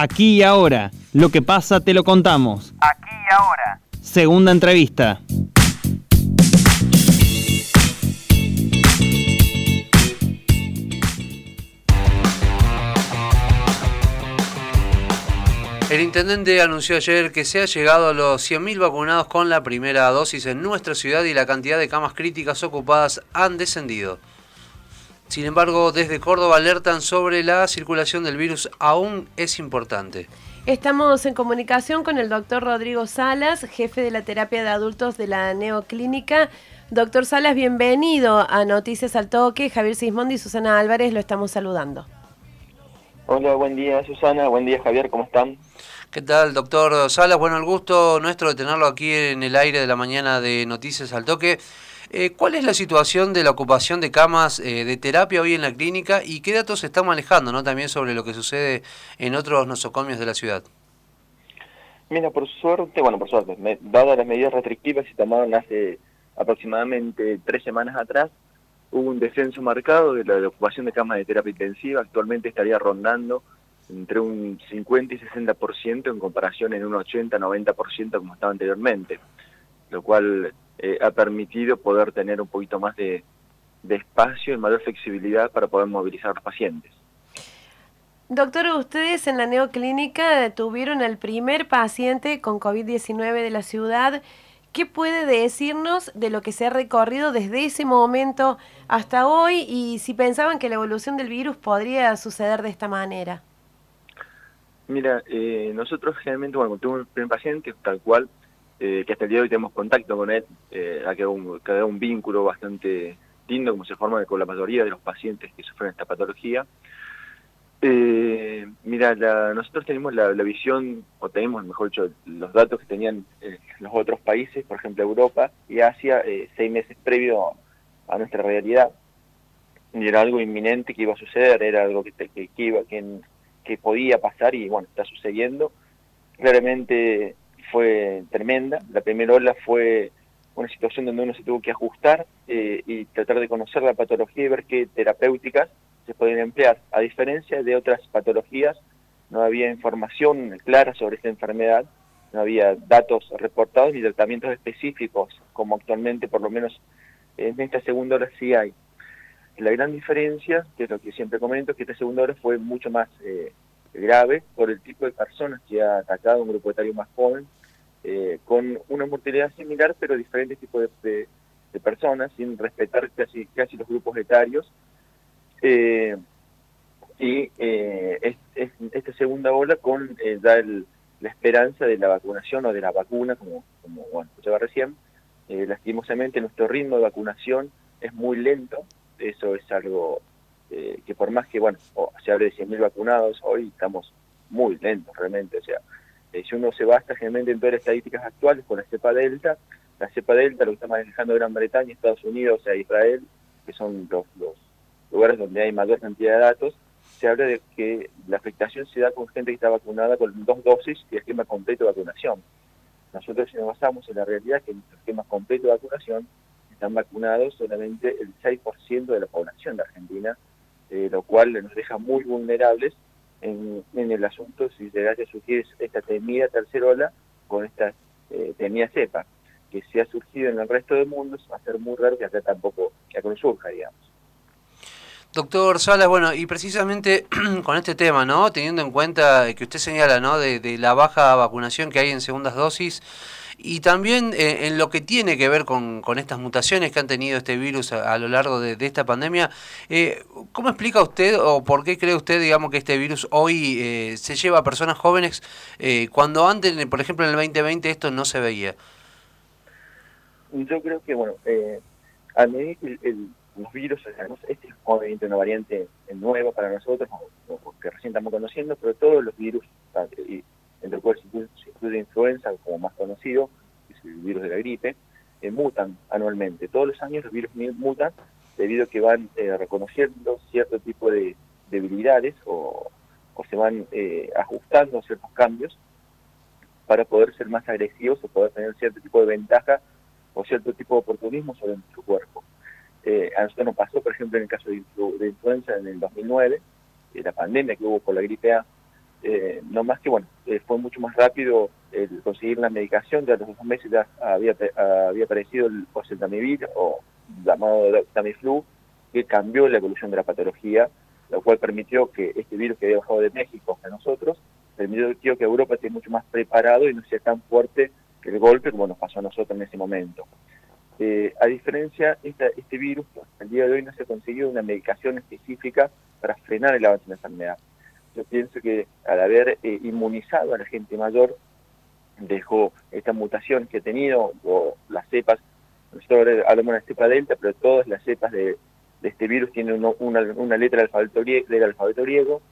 Aquí y ahora. Lo que pasa te lo contamos. Aquí y ahora. Segunda entrevista. El intendente anunció ayer que se ha llegado a los 100.000 vacunados con la primera dosis en nuestra ciudad y la cantidad de camas críticas ocupadas han descendido. Sin embargo, desde Córdoba alertan sobre la circulación del virus aún es importante. Estamos en comunicación con el doctor Rodrigo Salas, jefe de la terapia de adultos de la Neoclínica. Doctor Salas, bienvenido a Noticias al Toque. Javier Sismondi y Susana Álvarez lo estamos saludando. Hola, buen día Susana, buen día Javier, ¿cómo están? ¿Qué tal, doctor Salas? Bueno, el gusto nuestro de tenerlo aquí en el aire de la mañana de Noticias al Toque. Eh, ¿Cuál es la situación de la ocupación de camas eh, de terapia hoy en la clínica y qué datos se están manejando ¿no? también sobre lo que sucede en otros nosocomios de la ciudad? Mira, por suerte, bueno, por suerte, dadas las medidas restrictivas que se tomaron hace aproximadamente tres semanas atrás, hubo un descenso marcado de la ocupación de camas de terapia intensiva. Actualmente estaría rondando entre un 50 y 60% en comparación en un 80-90% como estaba anteriormente, lo cual eh, ha permitido poder tener un poquito más de, de espacio y mayor flexibilidad para poder movilizar a los pacientes. Doctor, ustedes en la neoclínica tuvieron el primer paciente con COVID-19 de la ciudad. ¿Qué puede decirnos de lo que se ha recorrido desde ese momento hasta hoy y si pensaban que la evolución del virus podría suceder de esta manera? Mira, eh, nosotros generalmente, bueno, tuvimos un primer paciente, tal cual, eh, que hasta el día de hoy tenemos contacto con él, eh, ha quedado un, vínculo bastante lindo, como se forma con la mayoría de los pacientes que sufren esta patología. Eh, mira, nosotros tenemos la, visión, o tenemos, mejor dicho, los datos que tenían eh, los otros países, por ejemplo Europa y Asia, seis meses previo a nuestra realidad. Y era algo inminente que iba a suceder, era algo que, que, que iba, que, que podía pasar y bueno, está sucediendo. Claramente fue tremenda. La primera ola fue una situación donde uno se tuvo que ajustar eh, y tratar de conocer la patología y ver qué terapéuticas se pueden emplear. A diferencia de otras patologías, no había información clara sobre esta enfermedad, no había datos reportados ni tratamientos específicos, como actualmente por lo menos en esta segunda hora sí hay. La gran diferencia, que es lo que siempre comento, es que esta segunda hora fue mucho más eh, grave por el tipo de personas que ha atacado un grupo etario más joven, eh, con una mortalidad similar, pero diferentes tipos de, personas, sin respetar casi, casi los grupos etarios. Eh, y esta segunda ola con da la esperanza de la vacunación o de la vacuna, como, como bueno, escuchaba recién. lastimosamente nuestro ritmo de vacunación es muy lento, eso es algo eh, que por más que, bueno, se hable de 100.000 vacunados, hoy estamos muy lentos realmente, o sea, eh, si uno se basta generalmente en todas las estadísticas actuales con la cepa delta, la cepa delta lo que está manejando Gran Bretaña, Estados Unidos, o sea, Israel, que son los, los lugares donde hay mayor cantidad de datos, se habla de que la afectación se da con gente que está vacunada con dos dosis y esquema completo de vacunación. Nosotros si nos basamos en la realidad que en nuestro esquema completo de vacunación están vacunados solamente el 6% de la población de Argentina, eh, lo cual nos deja muy vulnerables en, el asunto si llegase a surgir esta temida tercera ola con esta eh, temida cepa, que si ha surgido en el resto del mundo va a ser muy raro que acá tampoco, que acá surja, digamos. Doctor Salas, bueno, y precisamente con este tema, ¿no? Teniendo en cuenta que usted señala, ¿no? De la baja vacunación que hay en segundas dosis, y también eh, en lo que tiene que ver con, estas mutaciones que han tenido este virus a, lo largo de, esta pandemia, eh, ¿cómo explica usted o por qué cree usted, digamos, que este virus hoy eh, se lleva a personas jóvenes cuando antes, por ejemplo, en el 2020 esto no se veía? Yo creo que, bueno, a medida que los virus, este es obviamente una variante nueva para nosotros, que recién estamos conociendo, pero todos los virus, entre los cuales se incluye influenza como más conocido, que es el virus de la gripe, eh, mutan anualmente. Todos los años los virus mutan debido a que van eh, reconociendo cierto tipo de debilidades o, se van eh, ajustando a ciertos cambios para poder ser más agresivos o poder tener cierto tipo de ventaja o cierto tipo de oportunismo sobre nuestro cuerpo. a nosotros nos pasó, por ejemplo, en el caso de, influenza en el 2009, la pandemia que hubo por la gripe A, eh, no más que, bueno, eh, fue mucho más rápido el conseguir la medicación, ya a los dos meses ya había, había aparecido el oseltamivir o llamado Tamiflu, que cambió la evolución de la patología, lo cual permitió que este virus que había bajado de México hasta nosotros, permitió que Europa esté mucho más preparado y no sea tan fuerte el golpe como nos pasó a nosotros en ese momento. Eh, a diferencia, este virus, al día de hoy no se ha conseguido una medicación específica para frenar el avance de la enfermedad. Yo pienso que al haber eh, inmunizado a la gente mayor, dejó esta mutación que ha tenido, o las cepas, nosotros hablamos de la cepa delta, pero todas las cepas de, este virus tienen una, letra del alfabeto, griego.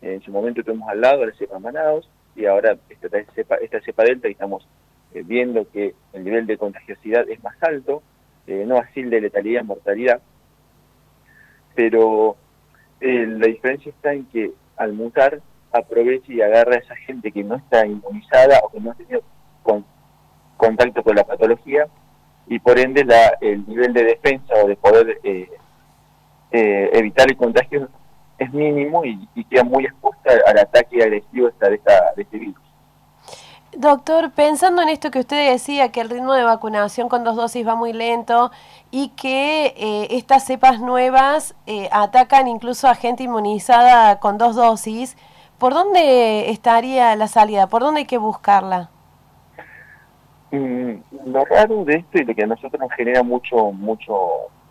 En su momento tuvimos al lado la cepa Manaus, y ahora esta cepa, esta cepa delta y estamos eh, viendo que el nivel de contagiosidad es más alto, eh, no así el de letalidad mortalidad, pero la diferencia está en que al mutar aprovecha y agarra a esa gente que no está inmunizada o que no ha tenido contacto con la patología y por ende la, el nivel de defensa o de poder evitar el contagio es mínimo y, queda muy expuesta al ataque agresivo esta, de virus. Doctor, pensando en esto que usted decía, que el ritmo de vacunación con dos dosis va muy lento y que eh, estas cepas nuevas eh, atacan incluso a gente inmunizada con dos dosis, ¿por dónde estaría la salida? ¿Por dónde hay que buscarla? Mm, lo raro de esto y lo que a nosotros nos genera mucho, mucho,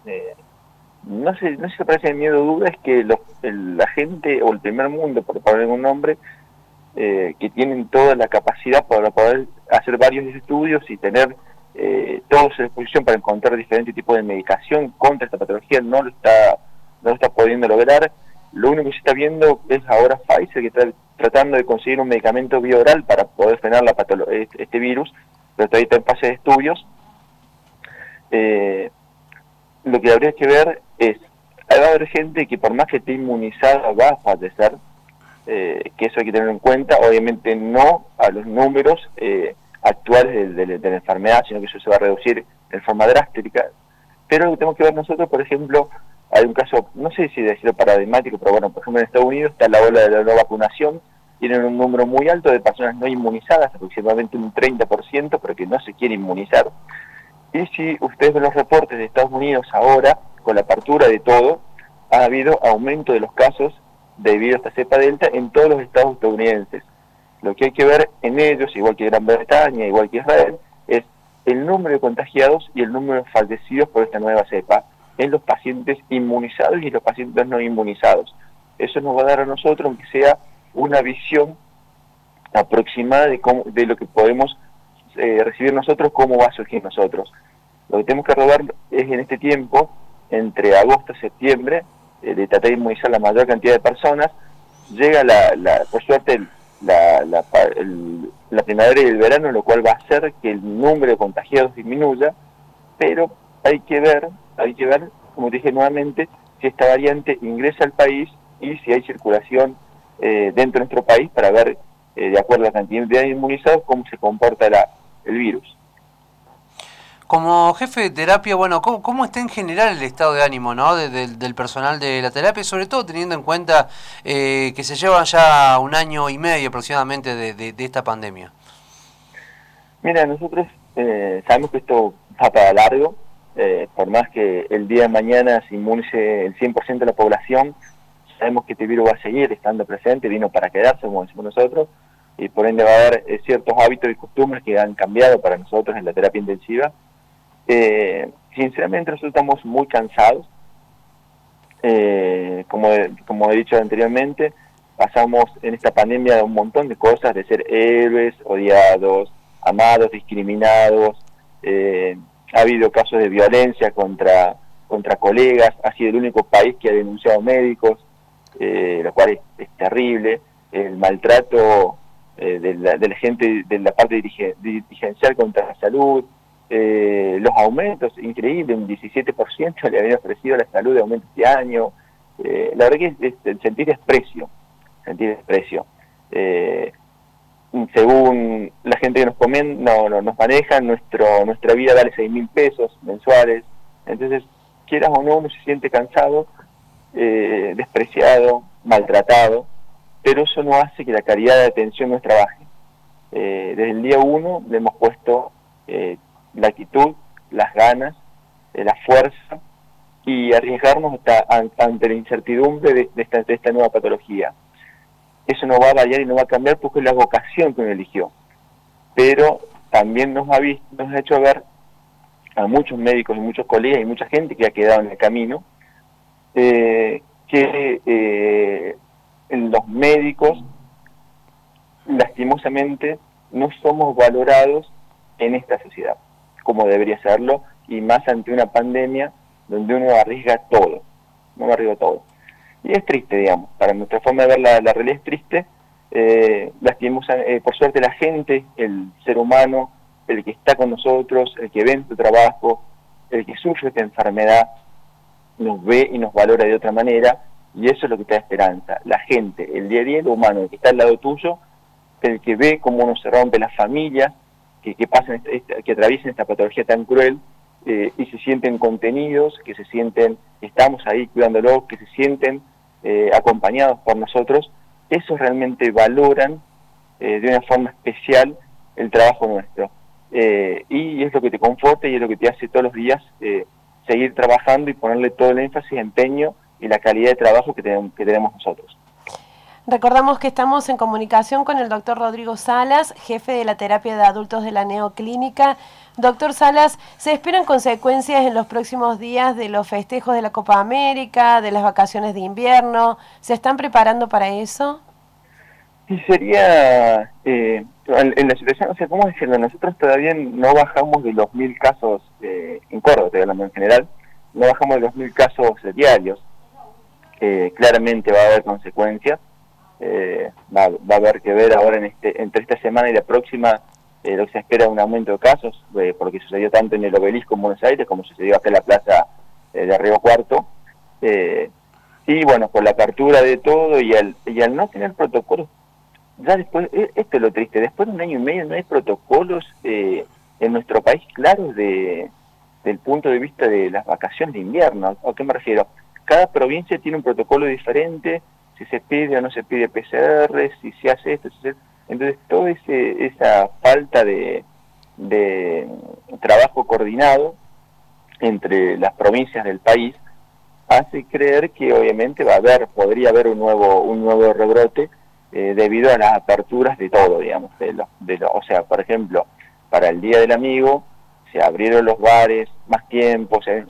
eh, no sé, no sé si parece miedo o duda, es que la gente o el primer mundo, por poner un nombre, eh, que tienen toda la capacidad para poder hacer varios estudios y tener eh, todos a disposición para encontrar diferentes tipos de medicación contra esta patología, no lo está, no lo está pudiendo lograr. Lo único que se está viendo es ahora Pfizer, que está tratando de conseguir un medicamento bioral para poder frenar la este, este virus, pero todavía está en fase de estudios. Eh, lo que habría que ver es, va a haber gente que por más que esté inmunizada va a fallecer, eh, que eso hay que tener en cuenta, obviamente no a los números eh, actuales de, la enfermedad, sino que eso se va a reducir en forma drástica, pero lo que tenemos que ver nosotros, por ejemplo, hay un caso, no sé si decirlo paradigmático, pero bueno, por ejemplo en Estados Unidos está la ola de la no vacunación, tienen un número muy alto de personas no inmunizadas, aproximadamente un 30%, pero que no se quiere inmunizar. Y si ustedes ven los reportes de Estados Unidos ahora, con la apertura de todo, ha habido aumento de los casos debido a esta cepa delta en todos los estados estadounidenses. Lo que hay que ver en ellos, igual que Gran Bretaña, igual que Israel, es el número de contagiados y el número de fallecidos por esta nueva cepa en los pacientes inmunizados y los pacientes no inmunizados. Eso nos va a dar a nosotros, aunque sea una visión aproximada de, cómo, de lo que podemos eh, recibir nosotros, cómo va a surgir nosotros. Lo que tenemos que rodar es en este tiempo, entre agosto y septiembre, de tratar de inmunizar la mayor cantidad de personas, llega la, la por suerte la, la, primavera y el verano, lo cual va a hacer que el número de contagiados disminuya, pero hay que ver, hay que ver, como dije nuevamente, si esta variante ingresa al país y si hay circulación eh, dentro de nuestro país para ver, eh, de acuerdo a la cantidad de inmunizados, cómo se comporta el virus. Como jefe de terapia, bueno, ¿cómo, está en general el estado de ánimo ¿no? del personal de la terapia? Sobre todo teniendo en cuenta eh, que se llevan ya un año y medio aproximadamente de, esta pandemia. Mira, nosotros eh, sabemos que esto va para largo, eh, por más que el día de mañana se inmunice el 100% de la población, sabemos que este virus va a seguir estando presente, vino para quedarse, como decimos nosotros, y por ende va a haber ciertos hábitos y costumbres que han cambiado para nosotros en la terapia intensiva, eh, sinceramente nosotros estamos muy cansados. Eh, como, como he dicho anteriormente, pasamos en esta pandemia un montón de cosas, de ser héroes, odiados, amados, discriminados. Eh, ha habido casos de violencia contra, contra colegas, ha sido el único país que ha denunciado médicos, lo cual es, terrible. El maltrato de la, de, la, gente de la parte dirigencial contra la salud, eh, los aumentos, increíble, un 17% le habían ofrecido la salud de aumento este año. Eh, la verdad que es, sentir desprecio, sentir desprecio. Eh, según la gente que nos comen, no, nos maneja, nuestro, nuestra vida vale 6 mil pesos mensuales. Entonces, quieras o no, uno se siente cansado, despreciado, maltratado, pero eso no hace que la calidad de atención nuestra baje. Eh, desde el día uno le hemos puesto eh, la actitud, las ganas, la fuerza y arriesgarnos hasta, ante la incertidumbre de, esta, de, esta, nueva patología. Eso no va a variar y no va a cambiar porque es la vocación que uno eligió. Pero también nos ha, visto, nos ha hecho ver a muchos médicos y muchos colegas y mucha gente que ha quedado en el camino, eh, que eh, los médicos lastimosamente no somos valorados en esta sociedad, como debería serlo, y más ante una pandemia donde uno arriesga todo, no arriesga todo. Y es triste, digamos, para nuestra forma de ver la, realidad es triste, eh, eh, por suerte la gente, el ser humano, el que está con nosotros, el que ve su trabajo, el que sufre esta enfermedad, nos ve y nos valora de otra manera, y eso es lo que te da esperanza. La gente, el día a día, el humano, el que está al lado tuyo, el que ve cómo uno se rompe las familias, que, que, pasan que atraviesen esta patología tan cruel, eh, y se sienten contenidos, que se sienten, estamos ahí cuidándolos, que se sienten eh, acompañados por nosotros, eso realmente valoran eh, de una forma especial el trabajo nuestro. Eh, y es lo que te conforta y es lo que te hace todos los días eh, seguir trabajando y ponerle todo el énfasis, empeño y la calidad de trabajo que que tenemos nosotros. Recordamos que estamos en comunicación con el doctor Rodrigo Salas, jefe de la terapia de adultos de la Neoclínica. Doctor Salas, ¿se esperan consecuencias en los próximos días de los festejos de la Copa América, de las vacaciones de invierno? ¿Se están preparando para eso? Sí, sería eh, en, la situación, o sea, ¿cómo decirlo? Nosotros todavía no bajamos de los mil casos eh, en Córdoba, estoy hablando en general, no bajamos de los mil casos diarios. Eh, claramente va a haber consecuencias. Eh, va, va, a haber que ver ahora en este, entre esta semana y la próxima eh, lo que se espera un aumento de casos, eh, porque sucedió tanto en el obelisco en Buenos Aires como sucedió acá en la plaza de Río Cuarto. y bueno, por la apertura de todo y al, y al no tener protocolos ya después, esto es lo triste, después de un año y medio no hay protocolos eh, en nuestro país claros de, del punto de vista de las vacaciones de invierno. ¿A qué me refiero? Cada provincia tiene un protocolo diferente, si se pide o no se pide PCR, si se hace esto, entonces toda esa falta de, de trabajo coordinado entre las provincias del país hace creer que obviamente va a haber, podría haber un nuevo, un nuevo rebrote eh, debido a las aperturas de todo, digamos, de lo, de lo, o sea, por ejemplo, para el Día del Amigo se abrieron los bares más tiempo, o sea,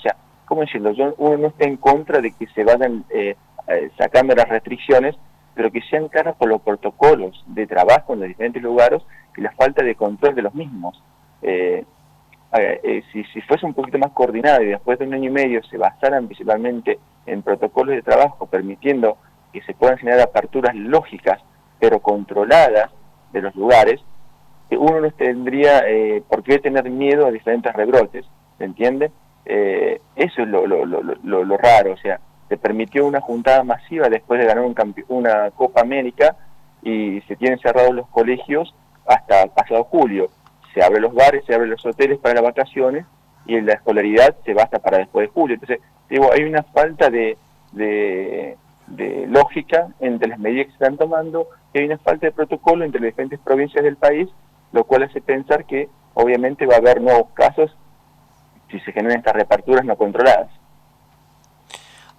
¿cómo decirlo? Yo, uno no está en contra de que se vayan eh, eh, sacando las restricciones, pero que sean caras por los protocolos de trabajo en los diferentes lugares y la falta de control de los mismos. si, si fuese un poquito más coordinado y después de un año y medio se basaran principalmente en protocolos de trabajo, permitiendo que se puedan generar aperturas lógicas pero controladas de los lugares, uno no tendría eh, por qué tener miedo a diferentes rebrotes, ¿se entiende? Eh, eso es lo, lo, lo, lo, raro, o sea, se permitió una juntada masiva después de ganar un una Copa América y se tienen cerrados los colegios hasta pasado julio. Se abren los bares, se abren los hoteles para las vacaciones y la escolaridad se va hasta para después de julio. Entonces, digo, hay una falta de, de, de lógica entre las medidas que se están tomando que hay una falta de protocolo entre las diferentes provincias del país, lo cual hace pensar que obviamente va a haber nuevos casos si se generan estas reparturas no controladas.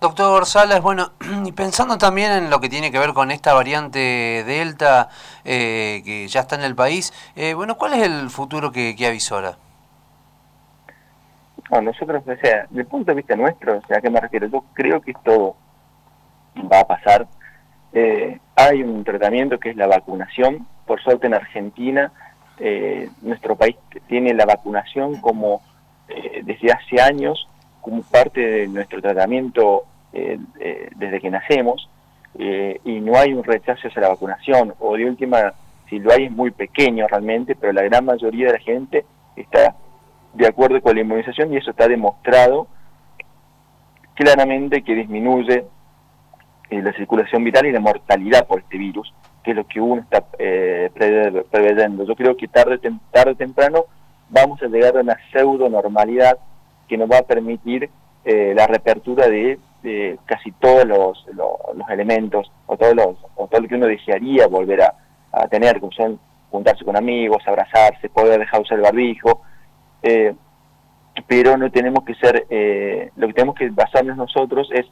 Doctor Salas, bueno, y pensando también en lo que tiene que ver con esta variante Delta eh, que ya está en el país, eh, bueno, ¿cuál es el futuro que, que avisora? nosotros, o sea, desde el punto de vista nuestro, o sea, ¿a qué me refiero? Yo creo que esto va a pasar eh, hay un tratamiento que es la vacunación. Por suerte en Argentina, eh, nuestro país tiene la vacunación como eh, desde hace años, como parte de nuestro tratamiento desde que nacemos, y no hay un rechazo hacia la vacunación, o de última, si lo hay es muy pequeño realmente, pero la gran mayoría de la gente está de acuerdo con la inmunización y eso está demostrado claramente que disminuye eh, la circulación vital y la mortalidad por este virus, que es lo que uno está eh, preveyendo. Yo creo que tarde, tarde o temprano vamos a llegar a una pseudo normalidad que nos va a permitir eh, la reapertura de, casi todos los, los, elementos o todos los, o todo lo que uno desearía volver a, tener, como son juntarse con amigos, abrazarse, poder dejar usar el barbijo, eh, pero no tenemos que ser, eh, lo que tenemos que basarnos nosotros es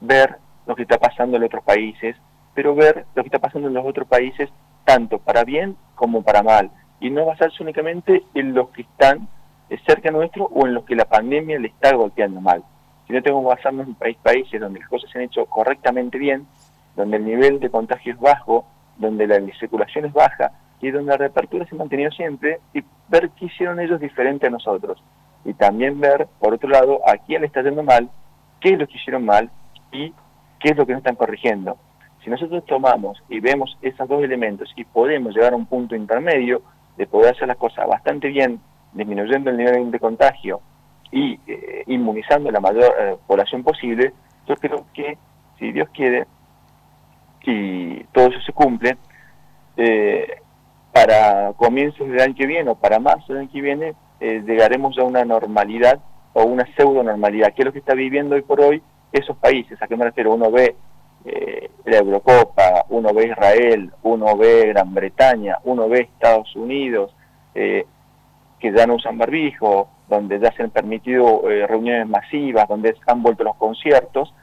ver lo que está pasando en otros países, pero ver lo que está pasando en los otros países tanto para bien como para mal, y no basarse únicamente en los que están cerca nuestro o en los que la pandemia le está golpeando mal, sino tenemos que basarnos en país, países donde las cosas se han hecho correctamente bien, donde el nivel de contagio es bajo, donde la circulación es baja y donde la reapertura se ha mantenido siempre y ver qué hicieron ellos diferente a nosotros. Y también ver, por otro lado, a quién le está yendo mal, qué es lo que hicieron mal y qué es lo que no están corrigiendo. Si nosotros tomamos y vemos esos dos elementos y podemos llegar a un punto intermedio de poder hacer las cosas bastante bien, disminuyendo el nivel de contagio y eh, inmunizando la mayor eh, población posible, yo creo que, si Dios quiere, y todo eso se cumple, eh, para comienzos del año que viene o para marzo del año que viene, llegaremos a una normalidad o una pseudo normalidad, que es lo que está viviendo hoy por hoy esos países. ¿A qué me refiero? Uno ve eh, la Eurocopa, uno ve Israel, uno ve Gran Bretaña, uno ve Estados Unidos, eh, que ya no usan barbijo, donde ya se han permitido eh, reuniones masivas, donde han vuelto los conciertos.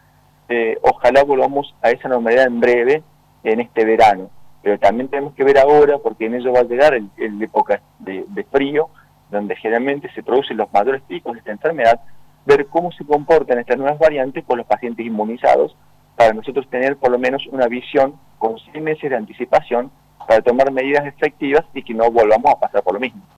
ojalá volvamos a esa normalidad en breve, en este verano. Pero también tenemos que ver ahora, porque en ello va a llegar el, época de, de frío, donde generalmente se producen los mayores picos de esta enfermedad, ver cómo se comportan estas nuevas variantes con los pacientes inmunizados, para nosotros tener por lo menos una visión con seis meses de anticipación para tomar medidas efectivas y que no volvamos a pasar por lo mismo.